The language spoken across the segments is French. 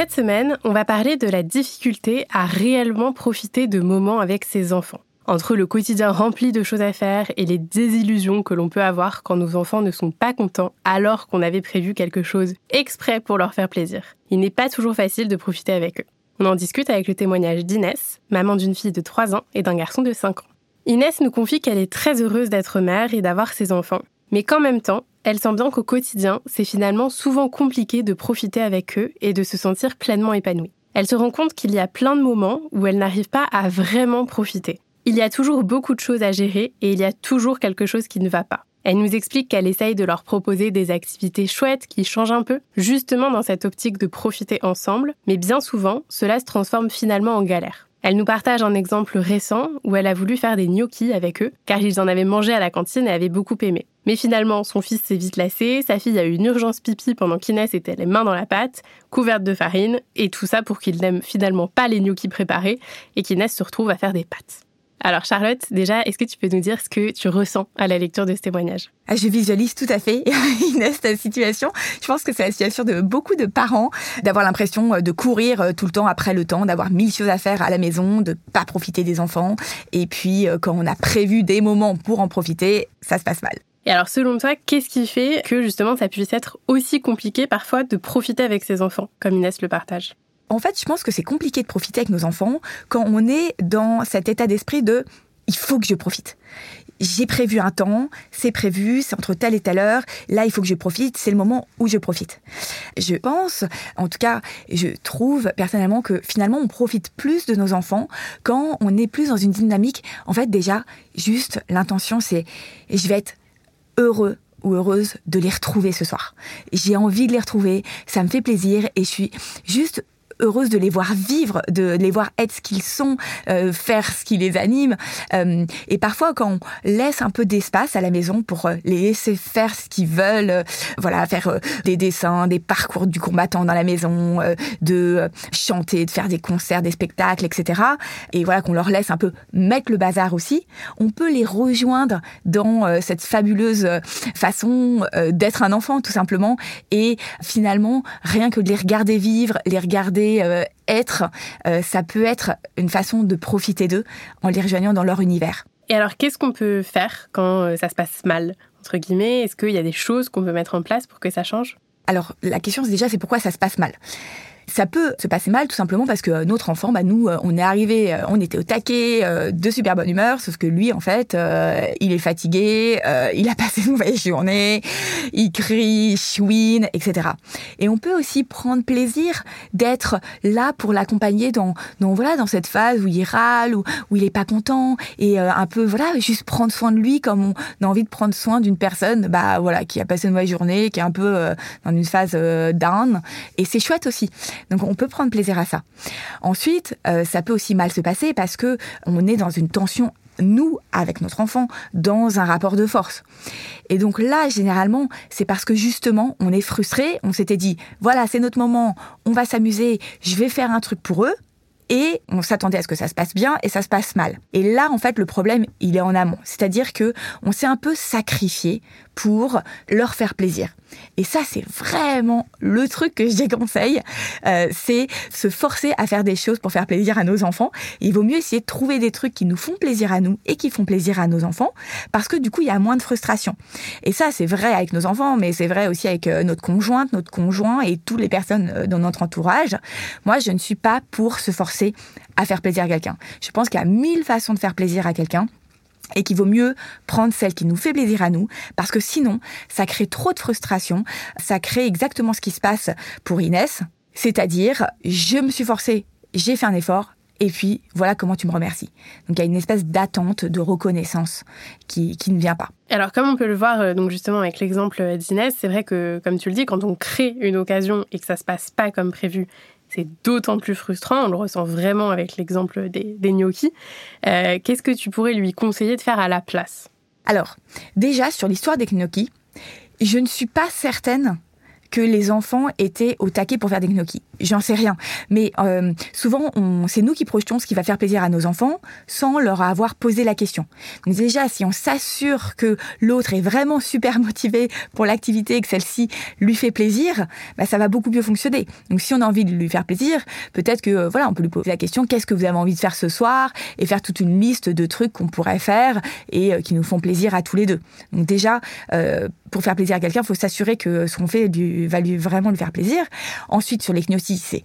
Cette semaine, on va parler de la difficulté à réellement profiter de moments avec ses enfants. Entre le quotidien rempli de choses à faire et les désillusions que l'on peut avoir quand nos enfants ne sont pas contents alors qu'on avait prévu quelque chose exprès pour leur faire plaisir. Il n'est pas toujours facile de profiter avec eux. On en discute avec le témoignage d'Inès, maman d'une fille de 3 ans et d'un garçon de 5 ans. Inès nous confie qu'elle est très heureuse d'être mère et d'avoir ses enfants, mais qu'en même temps, elle sent bien qu'au quotidien, c'est finalement souvent compliqué de profiter avec eux et de se sentir pleinement épanouie. Elle se rend compte qu'il y a plein de moments où elle n'arrive pas à vraiment profiter. Il y a toujours beaucoup de choses à gérer et il y a toujours quelque chose qui ne va pas. Elle nous explique qu'elle essaye de leur proposer des activités chouettes qui changent un peu, justement dans cette optique de profiter ensemble, mais bien souvent, cela se transforme finalement en galère. Elle nous partage un exemple récent où elle a voulu faire des gnocchis avec eux, car ils en avaient mangé à la cantine et avaient beaucoup aimé. Mais finalement, son fils s'est vite lassé, sa fille a eu une urgence pipi pendant qu'Inès était les mains dans la pâte, couverte de farine, et tout ça pour qu'il n'aime finalement pas les gnocchis préparés et qu'Inès se retrouve à faire des pâtes. Alors Charlotte, déjà, est-ce que tu peux nous dire ce que tu ressens à la lecture de ce témoignage? Ah, Je visualise tout à fait, Inès, ta situation. Je pense que c'est la situation de beaucoup de parents, d'avoir l'impression euh, de courir euh, tout le temps après le temps, d'avoir mille choses à faire à la maison, de pas profiter des enfants. Et puis, euh, quand on a prévu des moments pour en profiter, ça se passe mal. Et alors, selon toi, qu'est-ce qui fait que justement ça puisse être aussi compliqué parfois de profiter avec ses enfants, comme Inès le partage? En fait, je pense que c'est compliqué de profiter avec nos enfants quand on est dans cet état d'esprit de il faut que je profite. J'ai prévu un temps, c'est prévu, c'est entre telle et telle heure. Là, il faut que je profite, c'est le moment où je profite. Je pense, en tout cas, je trouve personnellement que finalement, on profite plus de nos enfants quand on est plus dans une dynamique. En fait, déjà, juste l'intention, c'est je vais être heureux ou heureuse de les retrouver ce soir. J'ai envie de les retrouver, ça me fait plaisir et je suis juste heureuse de les voir vivre, de les voir être ce qu'ils sont, euh, faire ce qui les anime. Euh, et parfois, quand on laisse un peu d'espace à la maison pour euh, les laisser faire ce qu'ils veulent, voilà, faire des dessins, des parcours du combattant dans la maison, de chanter, de faire des concerts, des spectacles, etc. Et voilà, qu'on leur laisse un peu mettre le bazar aussi, on peut les rejoindre dans cette fabuleuse façon d'être un enfant, tout simplement. Et finalement, rien que de les regarder vivre, les regarder euh, être, euh, ça peut être une façon de profiter d'eux en les rejoignant dans leur univers. Et alors, qu'est-ce qu'on peut faire quand euh, ça se passe mal, entre guillemets? Est-ce qu'il y a des choses qu'on peut mettre en place pour que ça change? Alors, la question déjà, c'est pourquoi ça se passe mal? Ça peut se passer mal tout simplement parce que notre enfant, bah nous, euh, on est arrivé, euh, on était au taquet, euh, de super bonne humeur, sauf que lui, en fait, il est fatigué, il a passé une mauvaise journée, il crie, chouine, etc. Et on peut aussi prendre plaisir d'être là pour l'accompagner dans, dans voilà, dans cette phase où il râle, où, où il est pas content, et un peu voilà, juste prendre soin de lui comme on a envie de prendre soin d'une personne, bah voilà, qui a passé une mauvaise journée, qui est un peu dans une phase down, et c'est chouette aussi. Donc on peut prendre plaisir à ça. Ensuite, euh, ça peut aussi mal se passer parce que on est dans une tension nous, avec notre enfant, dans un rapport de force. Et donc là, généralement, c'est parce que justement, on est frustré, on s'était dit, voilà, c'est notre moment, on va s'amuser, je vais faire un truc pour eux, et on s'attendait à ce que ça se passe bien et ça se passe mal. Et là, en fait, le problème, il est en amont. C'est-à-dire que on s'est un peu sacrifié pour leur faire plaisir. Et ça, c'est vraiment le truc que je déconseille, euh, c'est se forcer à faire des choses pour faire plaisir à nos enfants. Il vaut mieux essayer de trouver des trucs qui nous font plaisir à nous et qui font plaisir à nos enfants, parce que du coup, il y a moins de frustration. Et ça, c'est vrai avec nos enfants, mais c'est vrai aussi avec euh, notre conjointe, notre conjoint et toutes les personnes euh, dans notre entourage. Moi, je ne suis pas pour se forcer à faire plaisir à quelqu'un. Je pense qu'il y a mille façons de faire plaisir à quelqu'un et qu'il vaut mieux prendre celle qui nous fait plaisir à nous, parce que sinon, ça crée trop de frustration, ça crée exactement ce qui se passe pour Inès, c'est-à-dire, je me suis forcée, j'ai fait un effort, et puis voilà comment tu me remercies. Donc il y a une espèce d'attente, de reconnaissance qui, qui, ne vient pas. Alors comme on peut le voir euh, donc justement avec l'exemple d'Inès, c'est vrai que comme tu le dis, quand on crée une occasion et que ça se passe pas comme prévu, c'est d'autant plus frustrant. On le ressent vraiment avec l'exemple des, des gnocchis. Euh, qu'est-ce que tu pourrais lui conseiller de faire à la place? Alors déjà sur l'histoire des gnocchis, je ne suis pas certaine que les enfants étaient au taquet pour faire des gnocchis. J'en sais rien. Mais euh, souvent, c'est nous qui projetons ce qui va faire plaisir à nos enfants sans leur avoir posé la question. Donc déjà, si on s'assure que l'autre est vraiment super motivé pour l'activité et que celle-ci lui fait plaisir, bah, ça va beaucoup mieux fonctionner. Donc si on a envie de lui faire plaisir, peut-être que voilà, on peut lui poser la question qu'est-ce que vous avez envie de faire ce soir? Et faire toute une liste de trucs qu'on pourrait faire et euh, qui nous font plaisir à tous les deux. Donc déjà, euh, pour faire plaisir à quelqu'un, il faut s'assurer que ce qu'on fait du, va lui vraiment lui faire plaisir. Ensuite, sur les gnosis, c'est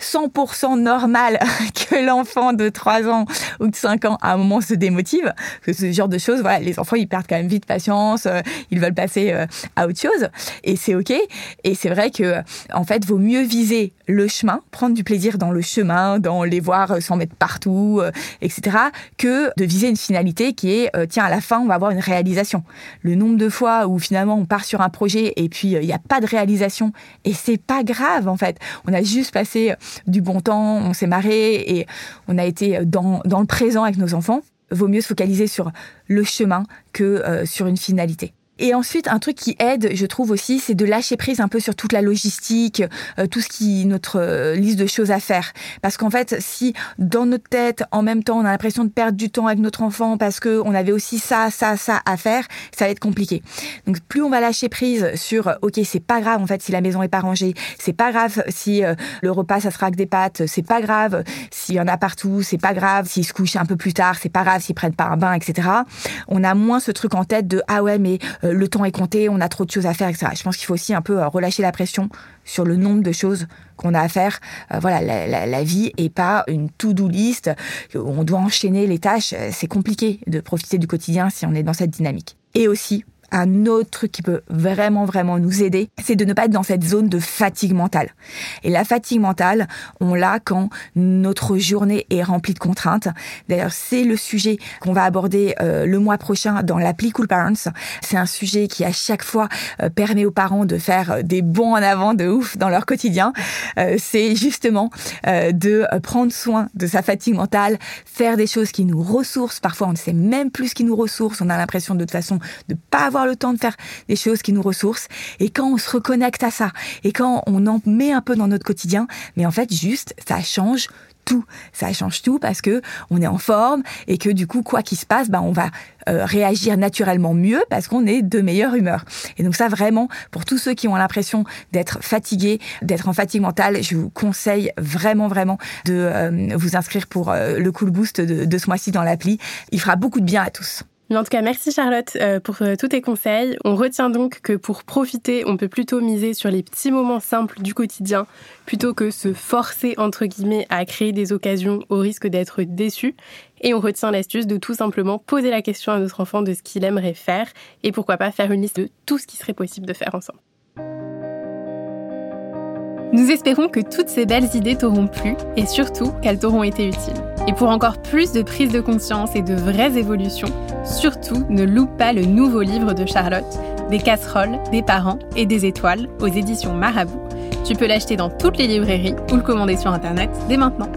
100% normal que l'enfant de 3 ans ou de 5 ans à un moment se démotive. Que ce genre de choses, voilà, les enfants ils perdent quand même vite patience, euh, ils veulent passer euh, à autre chose et c'est ok. Et c'est vrai que en fait, vaut mieux viser le chemin, prendre du plaisir dans le chemin, dans les voir euh, s'en mettre partout, etc., que de viser une finalité qui est tiens à la fin on va avoir une réalisation. Le nombre de fois où finalement on part sur un projet et puis il n'y a pas de réalisation et c'est pas grave en fait. On a juste passé du bon temps, on s'est marré et on a été dans, dans le présent avec nos enfants. Vaut mieux se focaliser sur le chemin que euh, sur une finalité. Et ensuite, un truc qui aide, je trouve aussi, c'est de lâcher prise un peu sur toute la logistique, euh, tout ce qui notre euh, liste de choses à faire. Parce qu'en fait, si dans notre tête, en même temps, on a l'impression de perdre du temps avec notre enfant parce que on avait aussi ça, ça, ça à faire, ça va être compliqué. Donc, plus on va lâcher prise sur, ok, c'est pas grave en fait si la maison est pas rangée, c'est pas grave si euh, le repas ça sera que des pâtes, c'est pas grave s'il y en a partout, c'est pas grave s'ils se couchent un peu plus tard, c'est pas grave s'ils prennent pas un bain, etc. On a moins ce truc en tête de ah ouais mais euh, le temps est compté, on a trop de choses à faire, etc. Je pense qu'il faut aussi un peu euh, relâcher la pression sur le nombre de choses qu'on a à faire. Euh, voilà, la, vie est pas une to-do list. On doit enchaîner les tâches. C'est compliqué de profiter du quotidien si on est dans cette dynamique. Et aussi, un autre truc qui peut vraiment, vraiment nous aider, c'est de ne pas être dans cette zone de fatigue mentale. Et la fatigue mentale, on l'a quand notre journée est remplie de contraintes. D'ailleurs, c'est le sujet qu'on va aborder euh, le mois prochain dans l'appli Cool Parents. C'est un sujet qui, à chaque fois, euh, permet aux parents de faire euh, des bons en avant de ouf dans leur quotidien. c'est justement de prendre soin de sa fatigue mentale, faire des choses qui nous ressourcent. Parfois, on ne sait même plus ce qui nous ressource. On a l'impression de toute façon de pas avoir le temps de faire des choses qui nous ressourcent. Et quand on se reconnecte à ça, et quand on en met un peu dans notre quotidien, mais en fait, juste, ça change tout. Ça change tout parce que on est en forme et que du coup, quoi qu'il se passe, bah, on va euh, réagir naturellement mieux parce qu'on est de meilleure humeur. Et donc ça, vraiment, pour tous ceux qui ont l'impression d'être fatigués, d'être en fatigue mentale, je vous conseille vraiment, vraiment de euh, vous inscrire pour euh, le Cool Boost de, de ce mois-ci dans l'appli. Il fera beaucoup de bien à tous. Mais en tout cas, merci Charlotte euh, pour euh, tous tes conseils. On retient donc que pour profiter, on peut plutôt miser sur les petits moments simples du quotidien plutôt que se forcer, entre guillemets, à créer des occasions au risque d'être déçu. Et on retient l'astuce de tout simplement poser la question à notre enfant de ce qu'il aimerait faire et pourquoi pas faire une liste de tout ce qui serait possible de faire ensemble. Nous espérons que toutes ces belles idées t'auront plu et surtout qu'elles t'auront été utiles. Et pour encore plus de prise de conscience et de vraies évolutions, surtout ne loupe pas le nouveau livre de Charlotte, Des casseroles, des parents et des étoiles aux éditions Marabout. Tu peux l'acheter dans toutes les librairies ou le commander sur Internet dès maintenant.